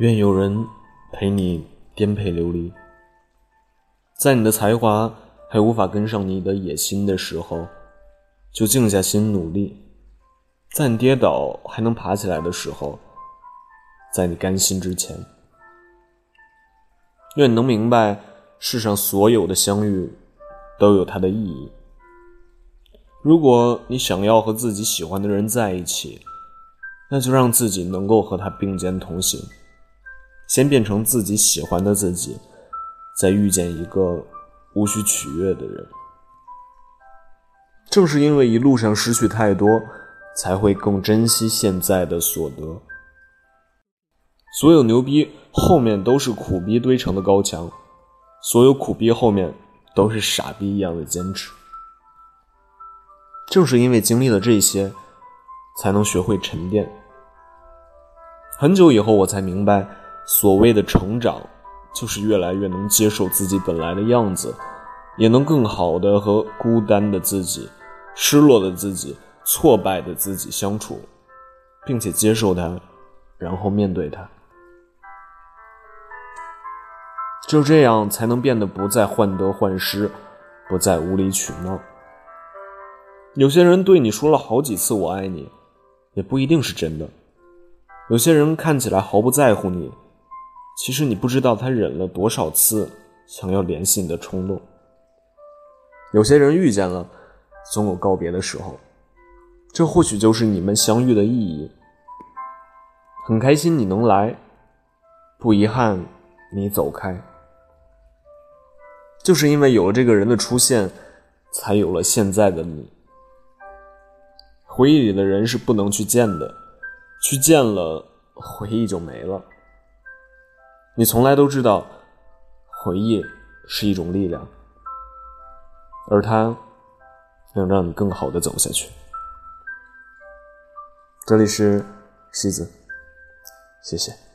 愿有人陪你颠沛流离，在你的才华还无法跟上你的野心的时候，就静下心努力；在你跌倒还能爬起来的时候，在你甘心之前，愿你能明白，世上所有的相遇都有它的意义。如果你想要和自己喜欢的人在一起，那就让自己能够和他并肩同行。先变成自己喜欢的自己，再遇见一个无需取悦的人。正是因为一路上失去太多，才会更珍惜现在的所得。所有牛逼后面都是苦逼堆成的高墙，所有苦逼后面都是傻逼一样的坚持。正是因为经历了这些，才能学会沉淀。很久以后，我才明白。所谓的成长，就是越来越能接受自己本来的样子，也能更好的和孤单的自己、失落的自己、挫败的自己相处，并且接受它，然后面对它。只有这样，才能变得不再患得患失，不再无理取闹。有些人对你说了好几次“我爱你”，也不一定是真的。有些人看起来毫不在乎你。其实你不知道他忍了多少次想要联系你的冲动。有些人遇见了，总有告别的时候，这或许就是你们相遇的意义。很开心你能来，不遗憾你走开。就是因为有了这个人的出现，才有了现在的你。回忆里的人是不能去见的，去见了，回忆就没了。你从来都知道，回忆是一种力量，而它能让你更好的走下去。这里是西子，谢谢。